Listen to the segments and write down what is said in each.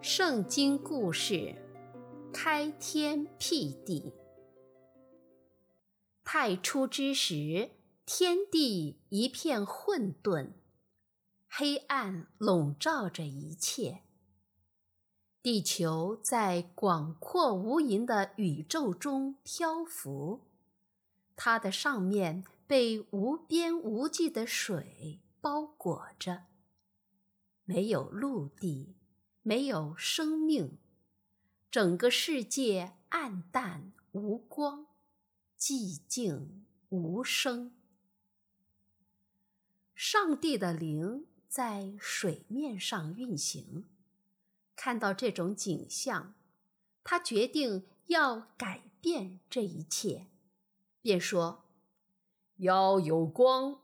圣经故事：开天辟地。太初之时，天地一片混沌，黑暗笼罩着一切。地球在广阔无垠的宇宙中漂浮，它的上面被无边无际的水包裹着，没有陆地。没有生命，整个世界暗淡无光，寂静无声。上帝的灵在水面上运行，看到这种景象，他决定要改变这一切，便说：“要有光。”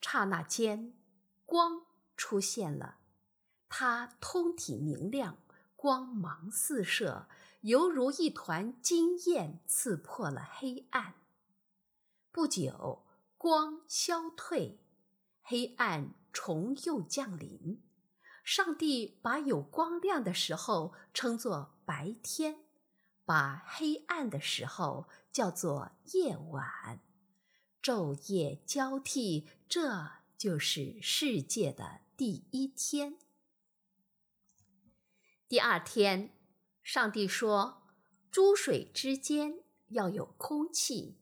刹那间，光出现了。它通体明亮，光芒四射，犹如一团金焰刺破了黑暗。不久，光消退，黑暗重又降临。上帝把有光亮的时候称作白天，把黑暗的时候叫做夜晚。昼夜交替，这就是世界的第一天。第二天，上帝说：“诸水之间要有空气，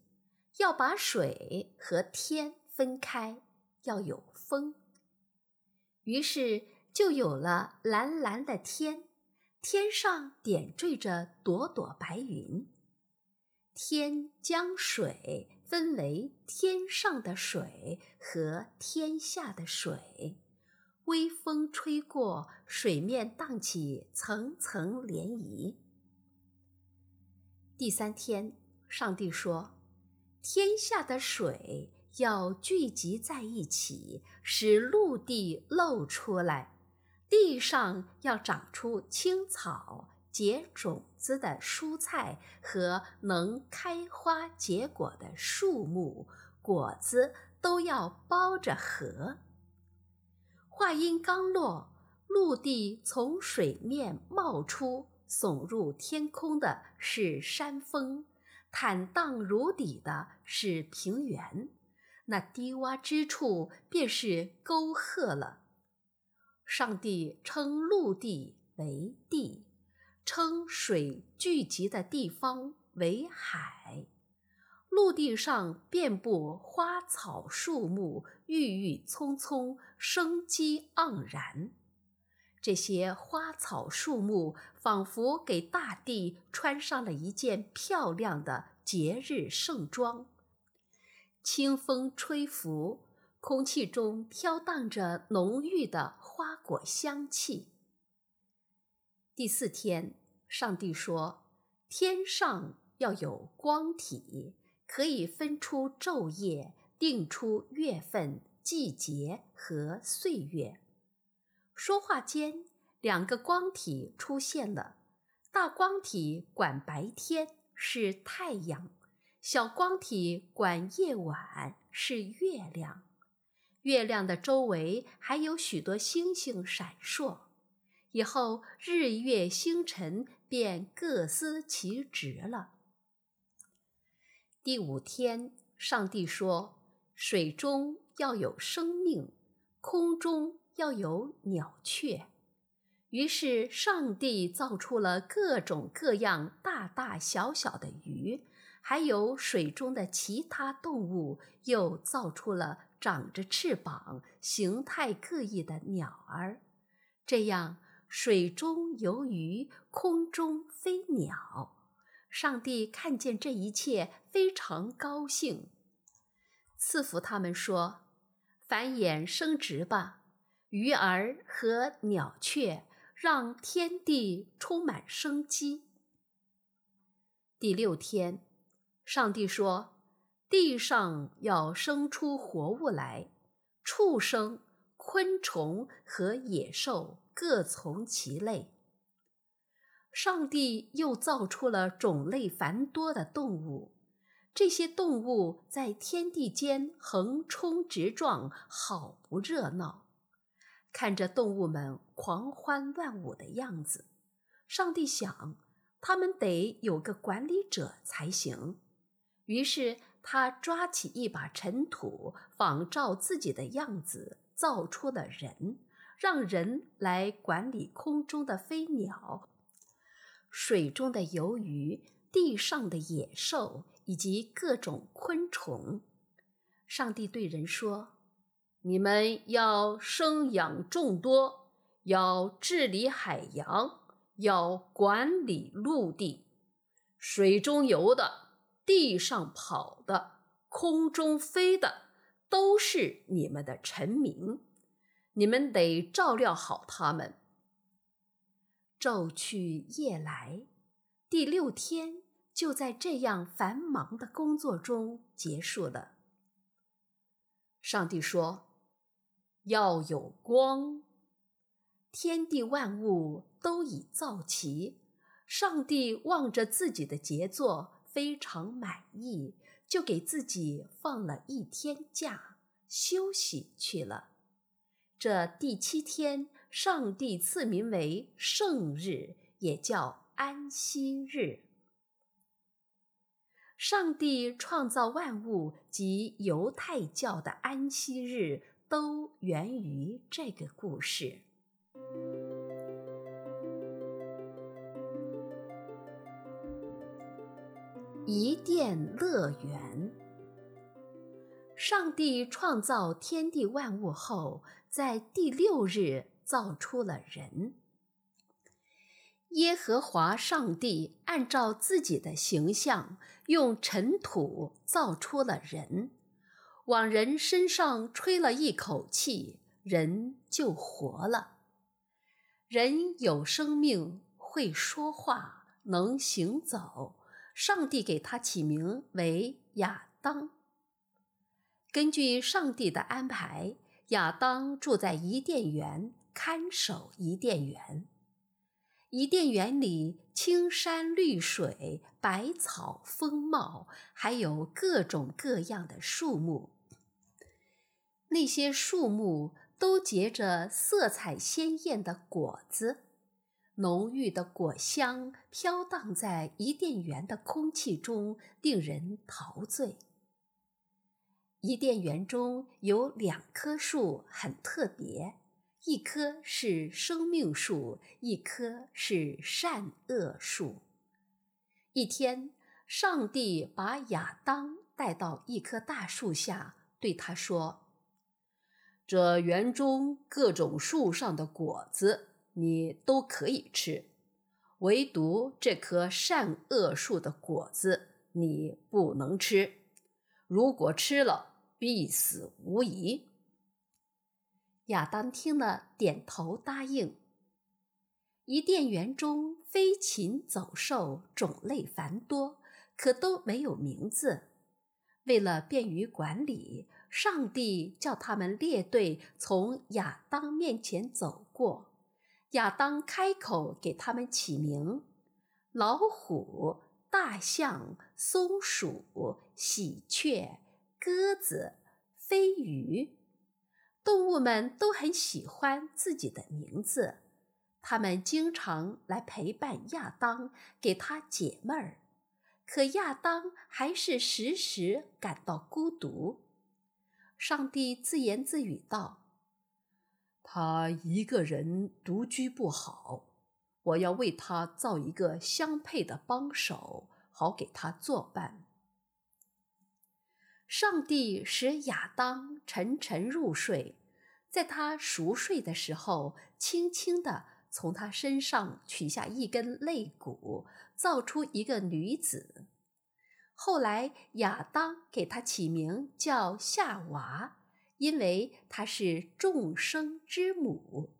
要把水和天分开，要有风。”于是就有了蓝蓝的天，天上点缀着朵朵白云。天将水分为天上的水和天下的水。微风吹过，水面荡起层层涟漪。第三天，上帝说：“天下的水要聚集在一起，使陆地露出来；地上要长出青草、结种子的蔬菜和能开花结果的树木，果子都要包着核。”话音刚落，陆地从水面冒出，耸入天空的是山峰，坦荡如底的是平原，那低洼之处便是沟壑了。上帝称陆地为地，称水聚集的地方为海。陆地上遍布花草树木，郁郁葱葱，生机盎然。这些花草树木仿佛给大地穿上了一件漂亮的节日盛装。清风吹拂，空气中飘荡着浓郁的花果香气。第四天，上帝说：“天上要有光体。”可以分出昼夜，定出月份、季节和岁月。说话间，两个光体出现了。大光体管白天，是太阳；小光体管夜晚，是月亮。月亮的周围还有许多星星闪烁。以后，日月星辰便各司其职了。第五天，上帝说：“水中要有生命，空中要有鸟雀。”于是，上帝造出了各种各样大大小小的鱼，还有水中的其他动物，又造出了长着翅膀、形态各异的鸟儿。这样，水中游鱼，空中飞鸟。上帝看见这一切，非常高兴，赐福他们说：“繁衍生殖吧，鱼儿和鸟雀，让天地充满生机。”第六天，上帝说：“地上要生出活物来，畜生、昆虫和野兽各从其类。”上帝又造出了种类繁多的动物，这些动物在天地间横冲直撞，好不热闹。看着动物们狂欢乱舞的样子，上帝想，他们得有个管理者才行。于是他抓起一把尘土，仿照自己的样子造出了人，让人来管理空中的飞鸟、水中的游鱼、地上的野兽以及各种昆虫。上帝对人说：“你们要生养众多，要治理海洋，要管理陆地，水中游的、地上跑的、空中飞的，都是你们的臣民。你们得照料好他们。”昼去夜来，第六天就在这样繁忙的工作中结束了。上帝说：“要有光。”天地万物都已造齐，上帝望着自己的杰作，非常满意，就给自己放了一天假，休息去了。这第七天，上帝赐名为圣日，也叫安息日。上帝创造万物及犹太教的安息日都源于这个故事。伊甸乐园。上帝创造天地万物后，在第六日造出了人。耶和华上帝按照自己的形象，用尘土造出了人，往人身上吹了一口气，人就活了。人有生命，会说话，能行走。上帝给他起名为亚当。根据上帝的安排，亚当住在伊甸园，看守伊甸园。伊甸园里青山绿水，百草丰茂，还有各种各样的树木。那些树木都结着色彩鲜艳的果子，浓郁的果香飘荡在伊甸园的空气中，令人陶醉。伊甸园中有两棵树很特别。一棵是生命树，一棵是善恶树。一天，上帝把亚当带到一棵大树下，对他说：“这园中各种树上的果子你都可以吃，唯独这棵善恶树的果子你不能吃。如果吃了，必死无疑。”亚当听了，点头答应。伊甸园中飞禽走兽种类繁多，可都没有名字。为了便于管理，上帝叫他们列队从亚当面前走过。亚当开口给他们起名：老虎、大象、松鼠、喜鹊、鸽子、飞鱼。动物们都很喜欢自己的名字，他们经常来陪伴亚当，给他解闷儿。可亚当还是时时感到孤独。上帝自言自语道：“他一个人独居不好，我要为他造一个相配的帮手，好给他作伴。”上帝使亚当沉沉入睡，在他熟睡的时候，轻轻地从他身上取下一根肋骨，造出一个女子。后来亚当给她起名叫夏娃，因为她是众生之母。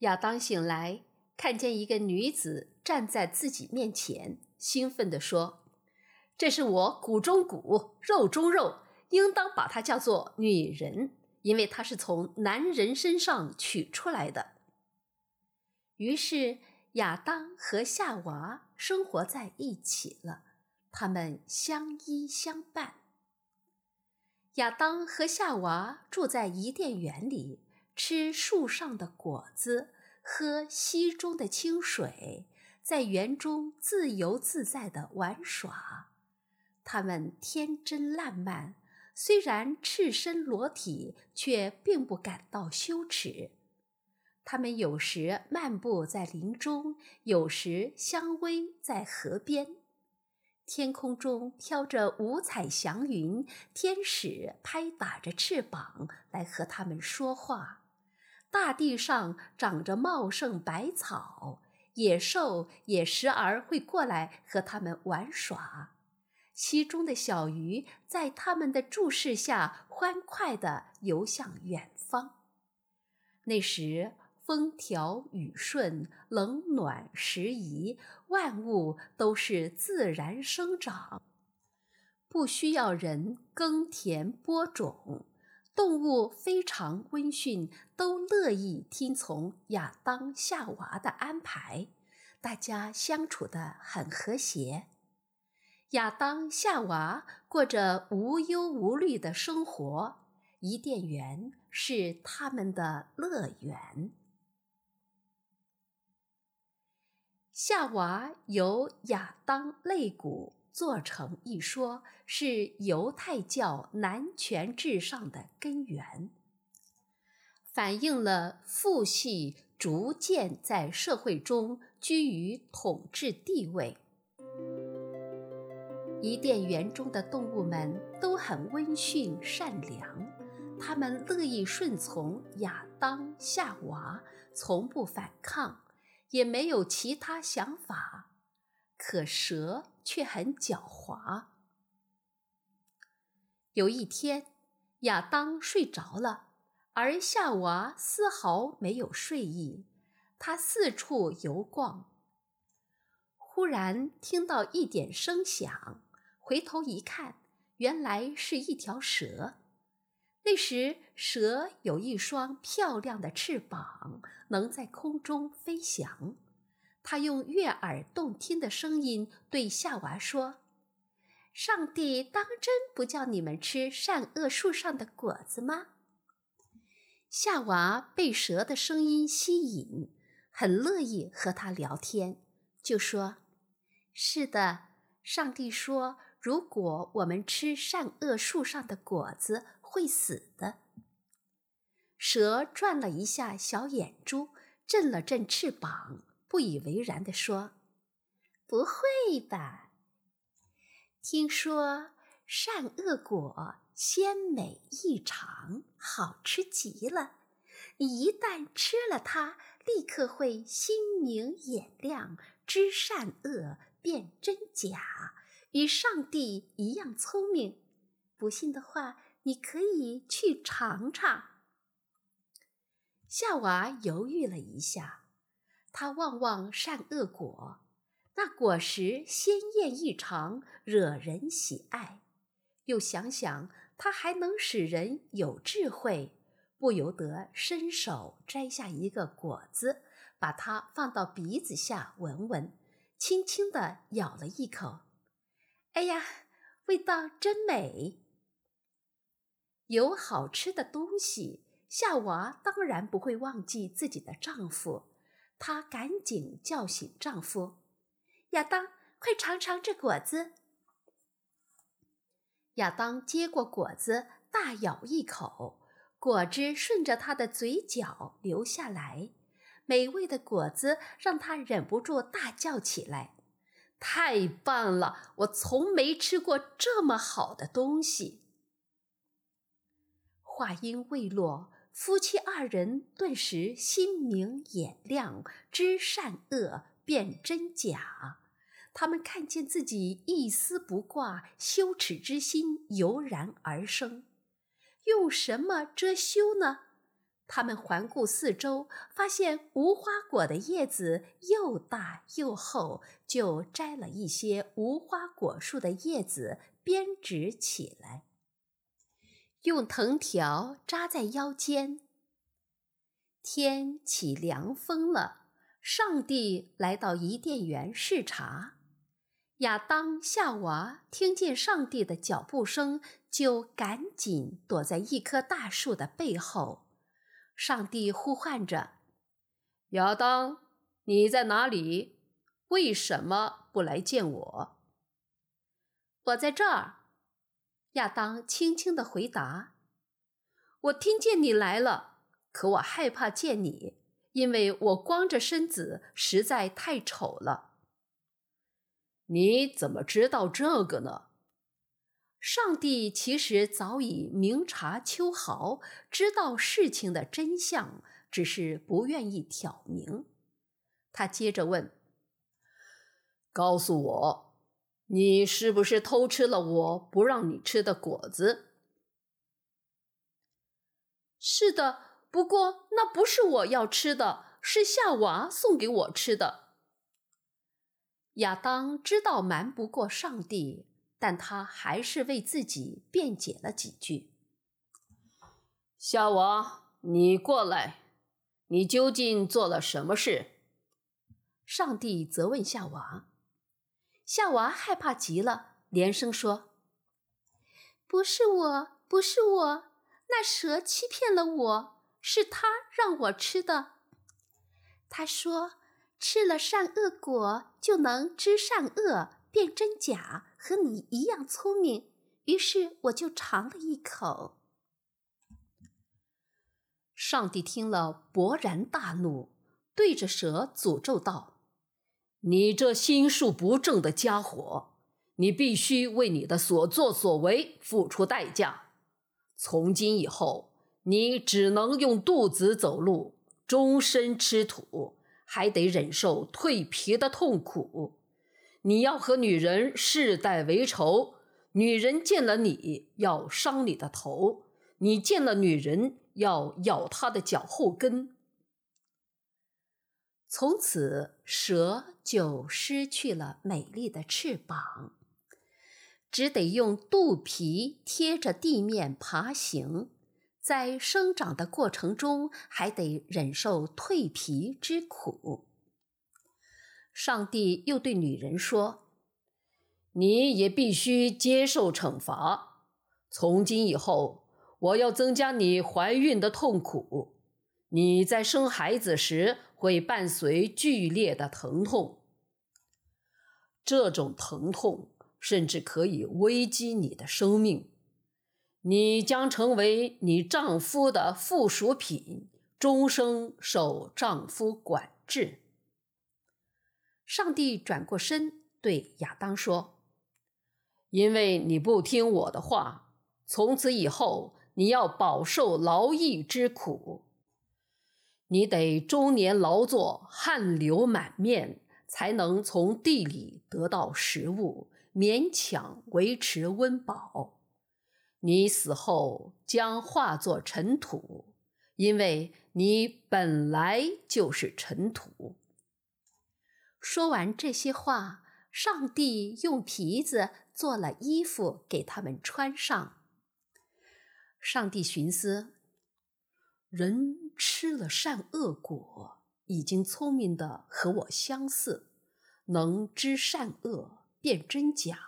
亚当醒来，看见一个女子站在自己面前，兴奋地说。这是我骨中骨，肉中肉，应当把它叫做女人，因为它是从男人身上取出来的。于是亚当和夏娃生活在一起了，他们相依相伴。亚当和夏娃住在伊甸园里，吃树上的果子，喝溪中的清水，在园中自由自在地玩耍。他们天真烂漫，虽然赤身裸体，却并不感到羞耻。他们有时漫步在林中，有时相偎在河边。天空中飘着五彩祥云，天使拍打着翅膀来和他们说话。大地上长着茂盛百草，野兽也时而会过来和他们玩耍。其中的小鱼在他们的注视下欢快地游向远方。那时，风调雨顺，冷暖时宜，万物都是自然生长，不需要人耕田播种。动物非常温驯，都乐意听从亚当夏娃的安排，大家相处得很和谐。亚当夏娃过着无忧无虑的生活，伊甸园是他们的乐园。夏娃由亚当肋骨做成一说，是犹太教男权至上的根源，反映了父系逐渐在社会中居于统治地位。伊甸园中的动物们都很温驯善良，它们乐意顺从亚当夏娃，从不反抗。也没有其他想法，可蛇却很狡猾。有一天，亚当睡着了，而夏娃丝毫没有睡意。她四处游逛，忽然听到一点声响，回头一看，原来是一条蛇。那时，蛇有一双漂亮的翅膀，能在空中飞翔。它用悦耳动听的声音对夏娃说：“上帝当真不叫你们吃善恶树上的果子吗？”夏娃被蛇的声音吸引，很乐意和他聊天，就说：“是的，上帝说，如果我们吃善恶树上的果子，会死的。蛇转了一下小眼珠，震了震翅膀，不以为然地说：“不会吧？听说善恶果鲜美异常，好吃极了。你一旦吃了它，立刻会心明眼亮，知善恶，辨真假，与上帝一样聪明。不信的话。”你可以去尝尝。夏娃犹豫了一下，她望望善恶果，那果实鲜艳异常，惹人喜爱。又想想它还能使人有智慧，不由得伸手摘下一个果子，把它放到鼻子下闻闻，轻轻地咬了一口。哎呀，味道真美！有好吃的东西，夏娃当然不会忘记自己的丈夫。她赶紧叫醒丈夫：“亚当，快尝尝这果子。”亚当接过果子，大咬一口，果汁顺着他的嘴角流下来。美味的果子让他忍不住大叫起来：“太棒了！我从没吃过这么好的东西。”话音未落，夫妻二人顿时心明眼亮，知善恶，辨真假。他们看见自己一丝不挂，羞耻之心油然而生。用什么遮羞呢？他们环顾四周，发现无花果的叶子又大又厚，就摘了一些无花果树的叶子编织起来。用藤条扎在腰间。天起凉风了，上帝来到伊甸园视察。亚当、夏娃听见上帝的脚步声，就赶紧躲在一棵大树的背后。上帝呼唤着：“亚当，你在哪里？为什么不来见我？”“我在这儿。”亚当轻轻地回答。“我听见你来了，可我害怕见你，因为我光着身子实在太丑了。”“你怎么知道这个呢？”上帝其实早已明察秋毫，知道事情的真相，只是不愿意挑明。他接着问：“告诉我，你是不是偷吃了我不让你吃的果子？”“是的，不过那不是我要吃的，是夏娃送给我吃的。”亚当知道瞒不过上帝。但他还是为自己辩解了几句。夏娃，你过来，你究竟做了什么事？上帝责问夏娃。夏娃害怕极了，连声说：“不是我，不是我，那蛇欺骗了我，是他让我吃的。他说，吃了善恶果就能知善恶，辨真假。”和你一样聪明，于是我就尝了一口。上帝听了，勃然大怒，对着蛇诅咒道：“你这心术不正的家伙，你必须为你的所作所为付出代价。从今以后，你只能用肚子走路，终身吃土，还得忍受蜕皮的痛苦。”你要和女人世代为仇，女人见了你要伤你的头，你见了女人要咬她的脚后跟。从此，蛇就失去了美丽的翅膀，只得用肚皮贴着地面爬行，在生长的过程中还得忍受蜕皮之苦。上帝又对女人说：“你也必须接受惩罚。从今以后，我要增加你怀孕的痛苦。你在生孩子时会伴随剧烈的疼痛，这种疼痛甚至可以危及你的生命。你将成为你丈夫的附属品，终生受丈夫管制。”上帝转过身对亚当说：“因为你不听我的话，从此以后你要饱受劳役之苦。你得终年劳作，汗流满面，才能从地里得到食物，勉强维持温饱。你死后将化作尘土，因为你本来就是尘土。”说完这些话，上帝用皮子做了衣服给他们穿上。上帝寻思：人吃了善恶果，已经聪明的和我相似，能知善恶，辨真假。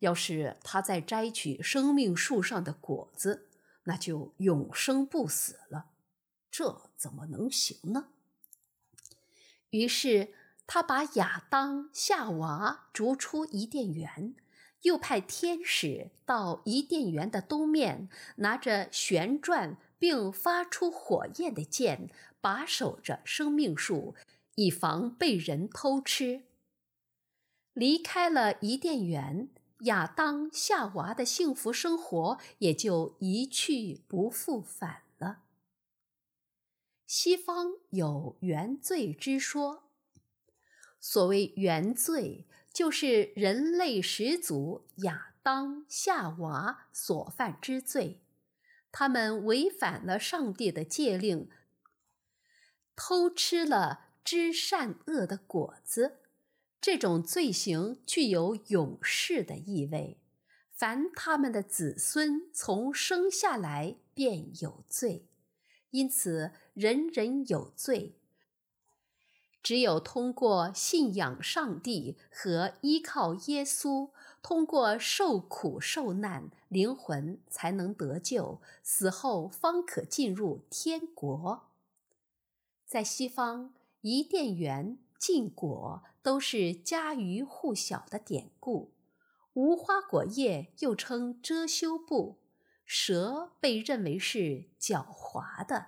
要是他再摘取生命树上的果子，那就永生不死了。这怎么能行呢？于是。他把亚当、夏娃逐出伊甸园，又派天使到伊甸园的东面，拿着旋转并发出火焰的剑，把守着生命树，以防被人偷吃。离开了伊甸园，亚当、夏娃的幸福生活也就一去不复返了。西方有原罪之说。所谓原罪，就是人类始祖亚当、夏娃所犯之罪。他们违反了上帝的诫令，偷吃了知善恶的果子。这种罪行具有永世的意味，凡他们的子孙从生下来便有罪，因此人人有罪。只有通过信仰上帝和依靠耶稣，通过受苦受难，灵魂才能得救，死后方可进入天国。在西方，伊甸园、禁果都是家喻户晓的典故。无花果叶又称遮羞布，蛇被认为是狡猾的。